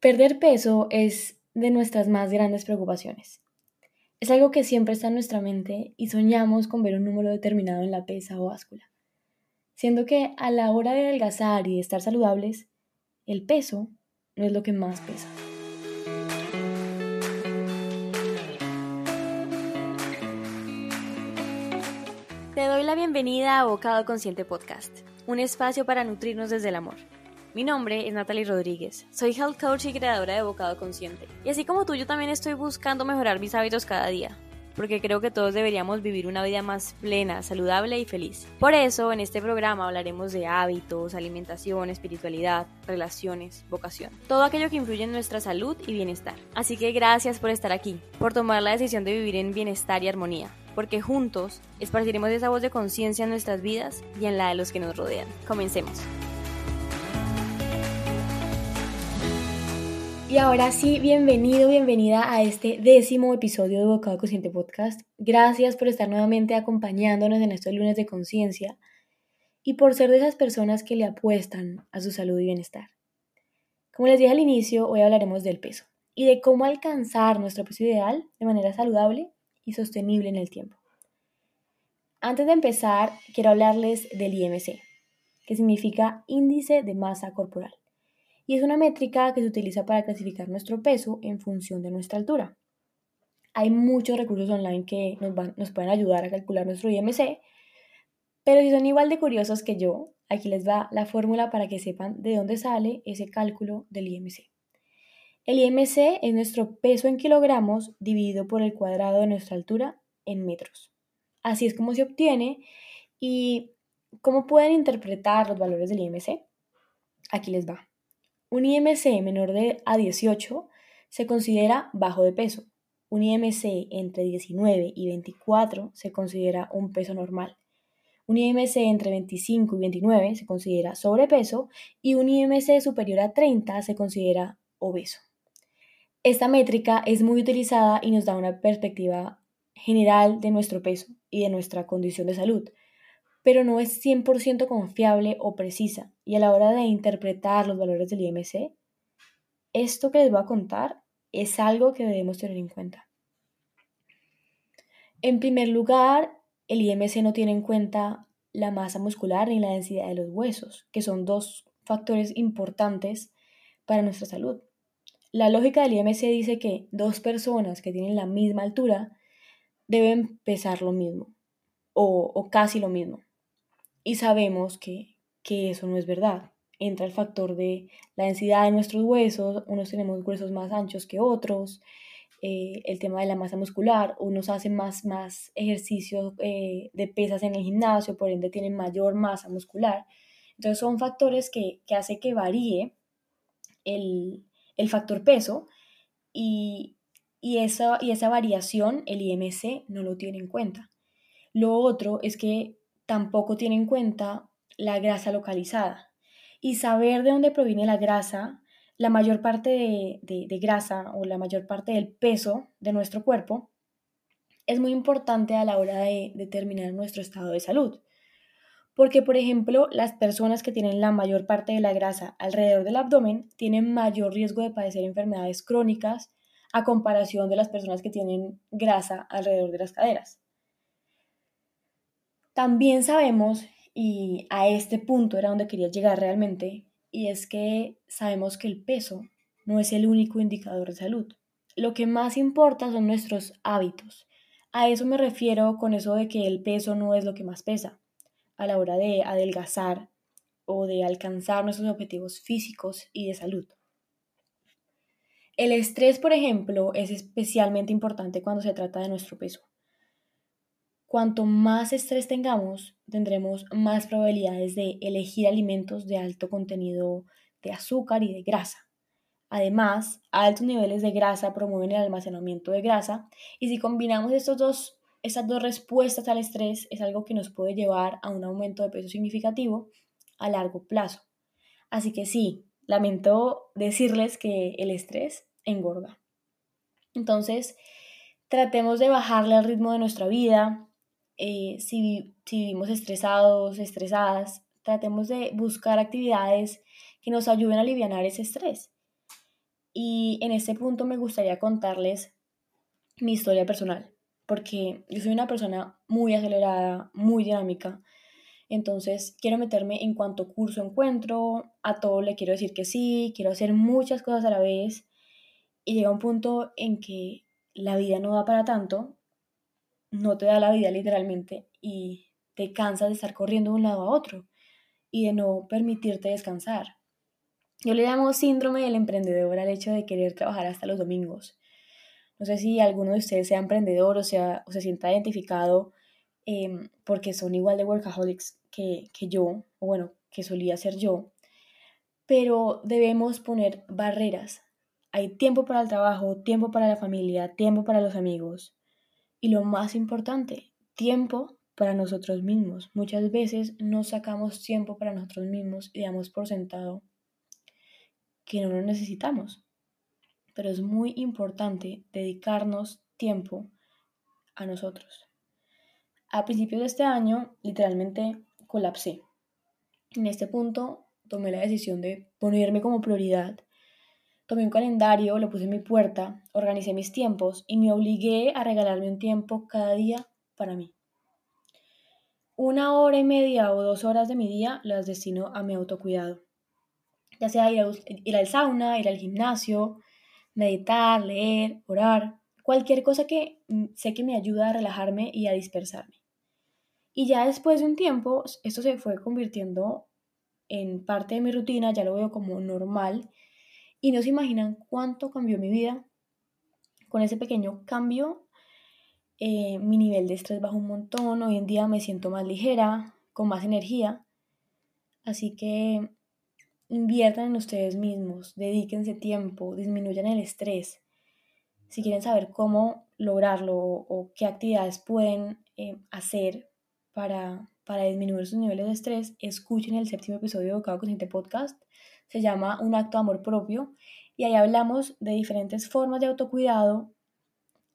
Perder peso es de nuestras más grandes preocupaciones. Es algo que siempre está en nuestra mente y soñamos con ver un número determinado en la pesa o báscula. Siendo que a la hora de adelgazar y de estar saludables, el peso no es lo que más pesa. Te doy la bienvenida a Bocado Consciente Podcast, un espacio para nutrirnos desde el amor. Mi nombre es Natalie Rodríguez, soy health coach y creadora de Bocado Consciente. Y así como tú, yo también estoy buscando mejorar mis hábitos cada día, porque creo que todos deberíamos vivir una vida más plena, saludable y feliz. Por eso, en este programa hablaremos de hábitos, alimentación, espiritualidad, relaciones, vocación, todo aquello que influye en nuestra salud y bienestar. Así que gracias por estar aquí, por tomar la decisión de vivir en bienestar y armonía, porque juntos esparciremos esa voz de conciencia en nuestras vidas y en la de los que nos rodean. Comencemos. Y ahora sí, bienvenido, bienvenida a este décimo episodio de Bocado Consciente Podcast. Gracias por estar nuevamente acompañándonos en estos lunes de conciencia y por ser de esas personas que le apuestan a su salud y bienestar. Como les dije al inicio, hoy hablaremos del peso y de cómo alcanzar nuestro peso ideal de manera saludable y sostenible en el tiempo. Antes de empezar, quiero hablarles del IMC, que significa Índice de Masa Corporal y es una métrica que se utiliza para clasificar nuestro peso en función de nuestra altura. Hay muchos recursos online que nos, pueden ayudar a calcular nuestro IMC, pero si son igual de curiosos que yo, aquí les va la fórmula para que sepan de dónde sale ese cálculo del IMC. El IMC es nuestro peso en kilogramos dividido por el cuadrado de nuestra altura en metros. Así es como se obtiene y cómo pueden interpretar los valores del IMC. Aquí les va. Un IMC menor de a 18 se considera bajo de peso. Un IMC entre 19 y 24 se considera un peso normal. Un IMC entre 25 y 29 se considera sobrepeso y un IMC superior a 30 se considera obeso. Esta métrica es muy utilizada y nos da una perspectiva general de nuestro peso y de nuestra condición de salud, pero no es 100% confiable o precisa. Y a la hora de interpretar los valores del IMC, esto que les voy a contar es algo que debemos tener en cuenta. En primer lugar, el IMC no tiene en cuenta la masa muscular ni la densidad de los huesos, que son dos factores importantes para nuestra salud. La lógica del IMC dice que dos personas que tienen la misma altura deben pesar lo mismo o, o casi lo mismo y sabemos que, eso no es verdad. Entra el factor de la densidad de nuestros huesos, unos tenemos huesos más anchos que otros, eh, el tema de la masa muscular, unos hacen más, más ejercicio eh, de pesas en el gimnasio, por ende tienen mayor masa muscular. Entonces son factores que, que hace que varíe el, factor peso y, y, esa, y esa variación el IMC no lo tiene en cuenta. Lo otro es que tampoco tiene en cuenta la grasa localizada. Y saber de dónde proviene la grasa, la mayor parte de, grasa o la mayor parte del peso de nuestro cuerpo, es muy importante a la hora de determinar nuestro estado de salud. Porque, por ejemplo, las personas que tienen la mayor parte de la grasa alrededor del abdomen tienen mayor riesgo de padecer enfermedades crónicas a comparación de las personas que tienen grasa alrededor de las caderas. También sabemos, y a este punto era donde quería llegar realmente, y es que sabemos que el peso no es el único indicador de salud. Lo que más importa son nuestros hábitos. A eso me refiero con eso de que el peso no es lo que más pesa a la hora de adelgazar o de alcanzar nuestros objetivos físicos y de salud. El estrés, por ejemplo, es especialmente importante cuando se trata de nuestro peso. Cuanto más estrés tengamos, tendremos más probabilidades de elegir alimentos de alto contenido de azúcar y de grasa. Además, altos niveles de grasa promueven el almacenamiento de grasa y si combinamos estos dos, estas dos respuestas al estrés es algo que nos puede llevar a un aumento de peso significativo a largo plazo. Así que sí, lamento decirles que el estrés engorda. Entonces, tratemos de bajarle al ritmo de nuestra vida, eh, si, vivimos estresados, estresadas, tratemos de buscar actividades que nos ayuden a aliviar ese estrés. Y en este punto me gustaría contarles mi historia personal, porque yo soy una persona muy acelerada, muy dinámica. Entonces quiero meterme en cuanto curso encuentro, a todo le quiero decir que sí, quiero hacer muchas cosas a la vez y llega un punto en que la vida no da para tanto, no te da la vida literalmente y te cansas de estar corriendo de un lado a otro y de no permitirte descansar. Yo le llamo síndrome del emprendedor al hecho de querer trabajar hasta los domingos. No sé si alguno de ustedes sea emprendedor o, sea, o se sienta identificado em, porque son igual de workaholics que, que yo, o bueno, que solía ser yo, pero debemos poner barreras. Hay tiempo para el trabajo, tiempo para la familia, tiempo para los amigos y lo más importante, tiempo para nosotros mismos. Muchas veces no sacamos tiempo para nosotros mismos y damos por sentado que no lo necesitamos. Pero es muy importante dedicarnos tiempo a nosotros. A principios de este año, literalmente colapsé. En este punto tomé la decisión de ponerme como prioridad. Tomé un calendario, lo puse en mi puerta, organicé mis tiempos y me obligué a regalarme un tiempo cada día para mí. Una hora y media o dos horas de mi día las destino a mi autocuidado ya sea ir, al sauna, ir al gimnasio, meditar, leer, orar, cualquier cosa que mm, sé que me ayuda a relajarme y a dispersarme. Y ya después de un tiempo, esto se fue convirtiendo en parte de mi rutina, ya lo veo como normal, y no se imaginan cuánto cambió mi vida. Con ese pequeño cambio, eh, mi nivel de estrés bajó un montón, hoy en día me siento más ligera, con más energía, así que inviertan en ustedes mismos, dedíquense tiempo, disminuyan el estrés. Si quieren saber cómo lograrlo o, qué actividades pueden eh, hacer para, para disminuir sus niveles de estrés, escuchen el séptimo episodio de Bocado Consciente Podcast. Se llama Un acto de amor propio y ahí hablamos de diferentes formas de autocuidado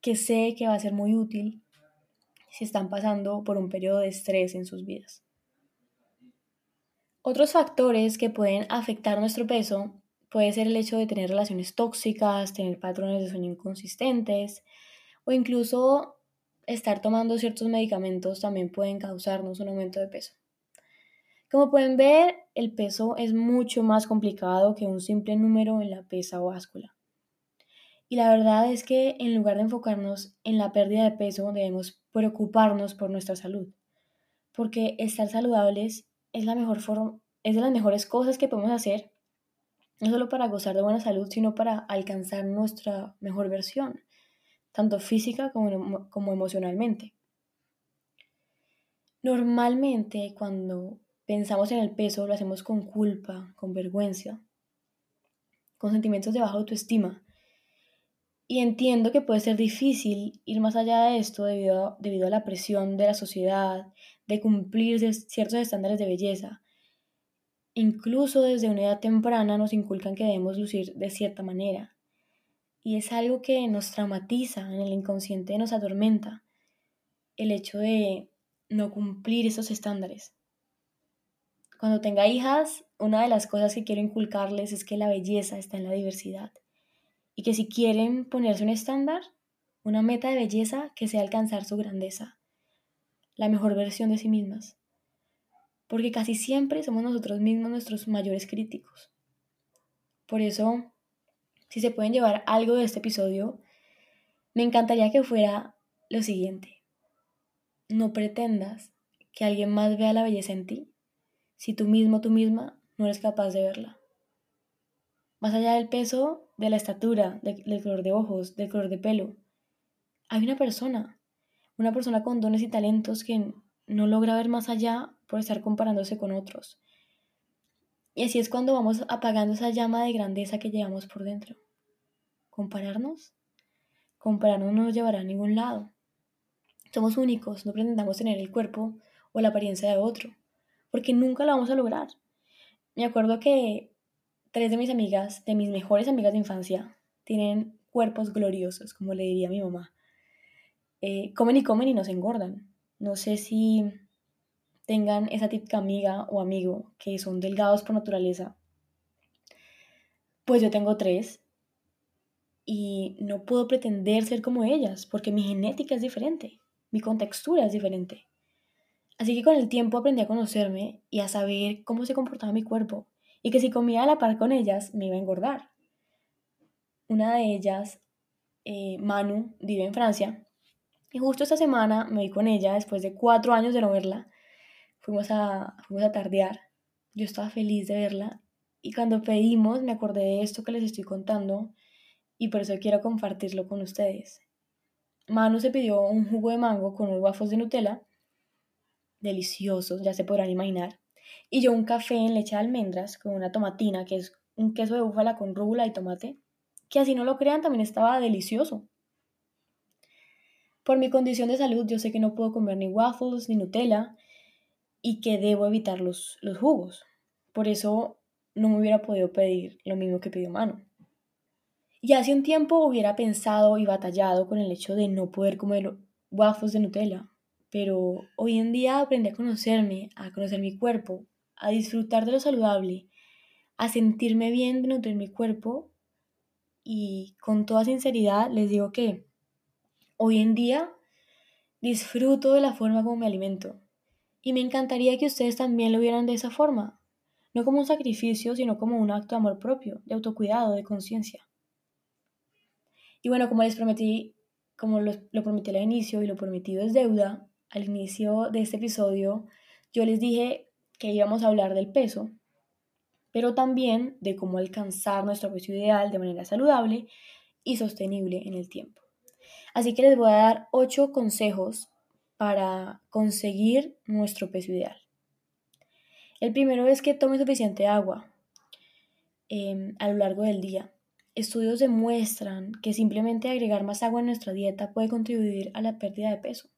que sé que va a ser muy útil si están pasando por un periodo de estrés en sus vidas. Otros factores que pueden afectar nuestro peso puede ser el hecho de tener relaciones tóxicas, tener patrones de sueño inconsistentes o incluso estar tomando ciertos medicamentos también pueden causarnos un aumento de peso. Como pueden ver, el peso es mucho más complicado que un simple número en la pesa o báscula. Y la verdad es que en lugar de enfocarnos en la pérdida de peso, debemos preocuparnos por nuestra salud, porque estar saludables es la mejor forma, es de las mejores cosas que podemos hacer, no solo para gozar de buena salud, sino para alcanzar nuestra mejor versión, tanto física como, como emocionalmente. Normalmente cuando pensamos en el peso lo hacemos con culpa, con vergüenza, con sentimientos de baja autoestima. Y entiendo que puede ser difícil ir más allá de esto debido debido a la presión de la sociedad, de cumplir ciertos estándares de belleza. Incluso desde una edad temprana nos inculcan que debemos lucir de cierta manera. Y es algo que nos traumatiza, en el inconsciente nos atormenta, el hecho de no cumplir esos estándares. Cuando tenga hijas, una de las cosas que quiero inculcarles es que la belleza está en la diversidad y que si quieren ponerse un estándar, una meta de belleza, que sea alcanzar su grandeza la mejor versión de sí mismas. Porque casi siempre somos nosotros mismos nuestros mayores críticos. Por eso, si se pueden llevar algo de este episodio, me encantaría que fuera lo siguiente. No pretendas que alguien más vea la belleza en ti si tú mismo, tú misma, no eres capaz de verla. Más allá del peso, de la estatura, del color de ojos, del color de pelo, hay una persona una persona con dones y talentos que no logra ver más allá por estar comparándose con otros. Y así es cuando vamos apagando esa llama de grandeza que llevamos por dentro. ¿Compararnos? Compararnos no nos llevará a ningún lado. Somos únicos, no pretendamos tener el cuerpo o la apariencia de otro, porque nunca lo vamos a lograr. Me acuerdo que tres de mis amigas, de mis mejores amigas de infancia, tienen cuerpos gloriosos, como le diría mi mamá. Eh, comen y comen y nos engordan. No sé si tengan esa típica amiga o amigo que son delgados por naturaleza. Pues yo tengo tres y no puedo pretender ser como ellas porque mi genética es diferente, mi contextura es diferente. Así que con el tiempo aprendí a conocerme y a saber cómo se comportaba mi cuerpo y que si comía a la par con ellas me iba a engordar. Una de ellas, eh, Manu, vive en Francia y justo esta semana me vi con ella después de cuatro años de no verla. Fuimos a, fuimos a tardear. Yo estaba feliz de verla y cuando pedimos me acordé de esto que les estoy contando y por eso quiero compartirlo con ustedes. Manu se pidió un jugo de mango con unos waffles de Nutella, deliciosos, ya se podrán imaginar, y yo un café en leche de almendras con una tomatina, que es un queso de búfala con rúgula y tomate, que así no lo crean, también estaba delicioso. Por mi condición de salud, yo sé que no puedo comer ni waffles ni Nutella y que debo evitar los, los jugos. Por eso no me hubiera podido pedir lo mismo que pidió Manu. Y hace un tiempo hubiera pensado y batallado con el hecho de no poder comer waffles de Nutella, pero hoy en día aprendí a conocerme, a conocer mi cuerpo, a disfrutar de lo saludable, a sentirme bien de nutrir mi cuerpo y con toda sinceridad les digo que hoy en día disfruto de la forma como me alimento y me encantaría que ustedes también lo vieran de esa forma, no como un sacrificio, sino como un acto de amor propio, de autocuidado, de conciencia. Y bueno, como les prometí, como lo, prometí al inicio y lo prometido es deuda, al inicio de este episodio yo les dije que íbamos a hablar del peso, pero también de cómo alcanzar nuestro peso ideal de manera saludable y sostenible en el tiempo. Así que les voy a dar ocho consejos para conseguir nuestro peso ideal. El primero es que tome suficiente agua em, a lo largo del día. Estudios demuestran que simplemente agregar más agua en nuestra dieta puede contribuir a la pérdida de peso.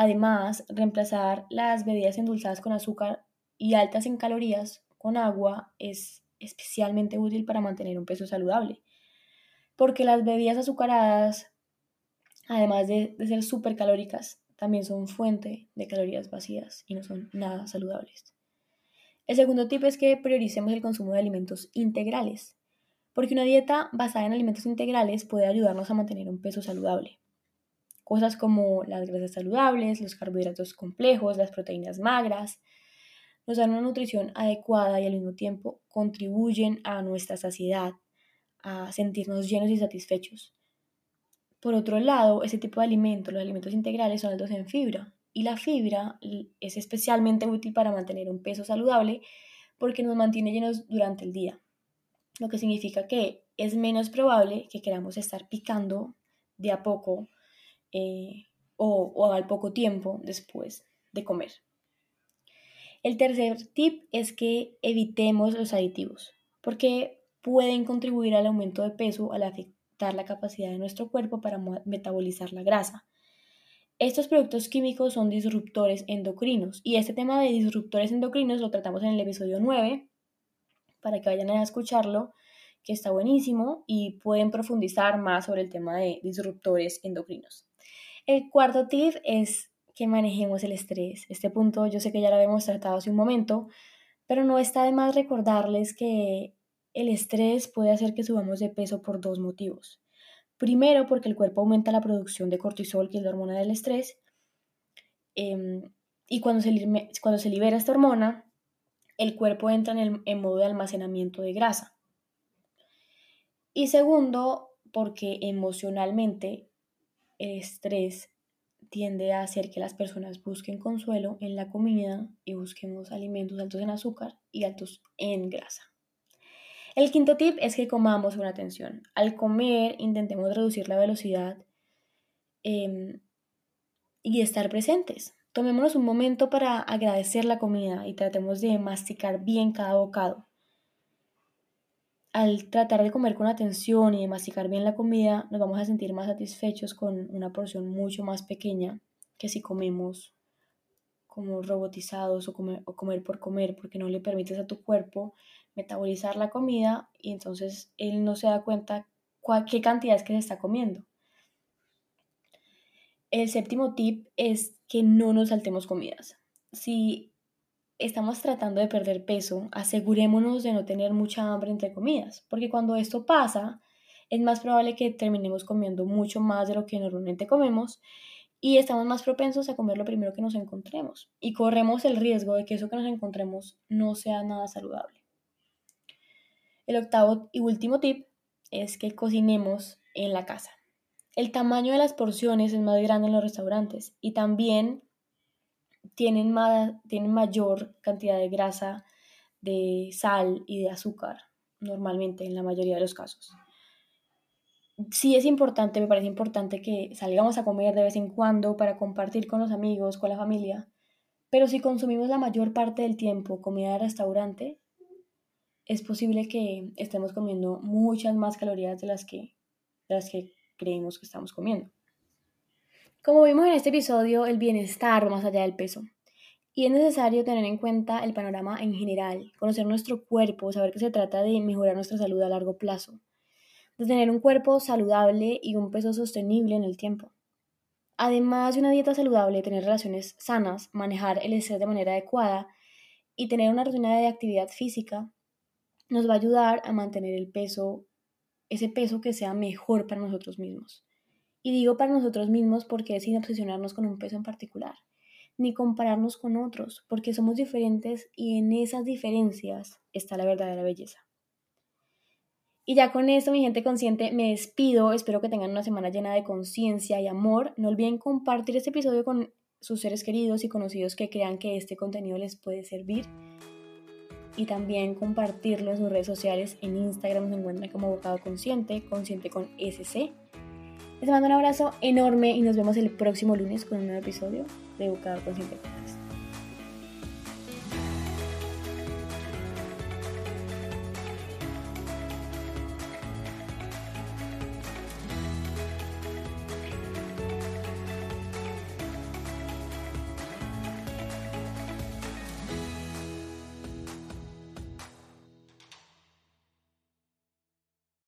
Además, reemplazar las bebidas endulzadas con azúcar y altas en calorías con agua es especialmente útil para mantener un peso saludable, porque las bebidas azucaradas, además de, ser súper calóricas, también son fuente de calorías vacías y no son nada saludables. El segundo tip es que prioricemos el consumo de alimentos integrales porque una dieta basada en alimentos integrales puede ayudarnos a mantener un peso saludable. Cosas como las grasas saludables, los carbohidratos complejos, las proteínas magras, nos dan una nutrición adecuada y al mismo tiempo contribuyen a nuestra saciedad, a sentirnos llenos y satisfechos. Por otro lado, ese tipo de alimentos, los alimentos integrales, son altos en fibra y la fibra es especialmente útil para mantener un peso saludable porque nos mantiene llenos durante el día lo que significa que es menos probable que queramos estar picando de a poco eh, o, o al poco tiempo después de comer. El tercer tip es que evitemos los aditivos, porque pueden contribuir al aumento de peso al afectar la capacidad de nuestro cuerpo para metabolizar la grasa. Estos productos químicos son disruptores endocrinos y este tema de disruptores endocrinos lo tratamos en el episodio 9 para que vayan a escucharlo, que está buenísimo y pueden profundizar más sobre el tema de disruptores endocrinos. El cuarto tip es que manejemos el estrés. Este punto yo sé que ya lo habíamos tratado hace un momento, pero no está de más recordarles que el estrés puede hacer que subamos de peso por dos motivos. Primero, porque el cuerpo aumenta la producción de cortisol, que es la hormona del estrés, em, y cuando se, cuando se libera esta hormona, el cuerpo entra en, en modo de almacenamiento de grasa. Y segundo, porque emocionalmente estrés tiende a hacer que las personas busquen consuelo en la comida y busquemos alimentos altos en azúcar y altos en grasa. El quinto tip es que comamos con atención. Al comer intentemos reducir la velocidad em, y estar presentes. Tomémonos un momento para agradecer la comida y tratemos de masticar bien cada bocado. Al tratar de comer con atención y de masticar bien la comida, nos vamos a sentir más satisfechos con una porción mucho más pequeña que si comemos como robotizados o comer, o comer por comer, porque no le permites a tu cuerpo metabolizar la comida y entonces él no se da cuenta qué cantidad es que se está comiendo. El séptimo tip es que no nos saltemos comidas. Si estamos tratando de perder peso, asegurémonos de no tener mucha hambre entre comidas, porque cuando esto pasa, es más probable que terminemos comiendo mucho más de lo que normalmente comemos y estamos más propensos a comer lo primero que nos encontremos y corremos el riesgo de que eso que nos encontremos no sea nada saludable. El octavo y último tip es que cocinemos en la casa. El tamaño de las porciones es más grande en los restaurantes y también tienen, tienen mayor cantidad de grasa, de sal y de azúcar, normalmente en la mayoría de los casos sí es importante, me parece importante que salgamos a comer de vez en cuando para compartir con los amigos, con la familia, pero si consumimos la mayor parte del tiempo comida de restaurante, es posible que estemos comiendo muchas más calorías de las que, de las que creemos que estamos comiendo. Como vimos en este episodio, el bienestar va más allá del peso. Y es necesario tener en cuenta el panorama en general, conocer nuestro cuerpo, saber que se trata de mejorar nuestra salud a largo plazo de tener un cuerpo saludable y un peso sostenible en el tiempo. Además de una dieta saludable, tener relaciones sanas, manejar el estrés de manera adecuada y tener una rutina de actividad física nos va a ayudar a mantener el peso, ese peso que sea mejor para nosotros mismos. Y digo para nosotros mismos porque es sin obsesionarnos con un peso en particular, ni compararnos con otros, porque somos diferentes y en esas diferencias está la verdadera belleza. Y ya con esto, mi gente consciente, me despido. Espero que tengan una semana llena de conciencia y amor. No olviden compartir este episodio con sus seres queridos y conocidos que crean que este contenido les puede servir. Y también compartirlo en sus redes sociales. En Instagram se encuentran como Bocado Consciente, consciente con SC. Les mando un abrazo enorme y nos vemos el próximo lunes con un nuevo episodio de Bocado Consciente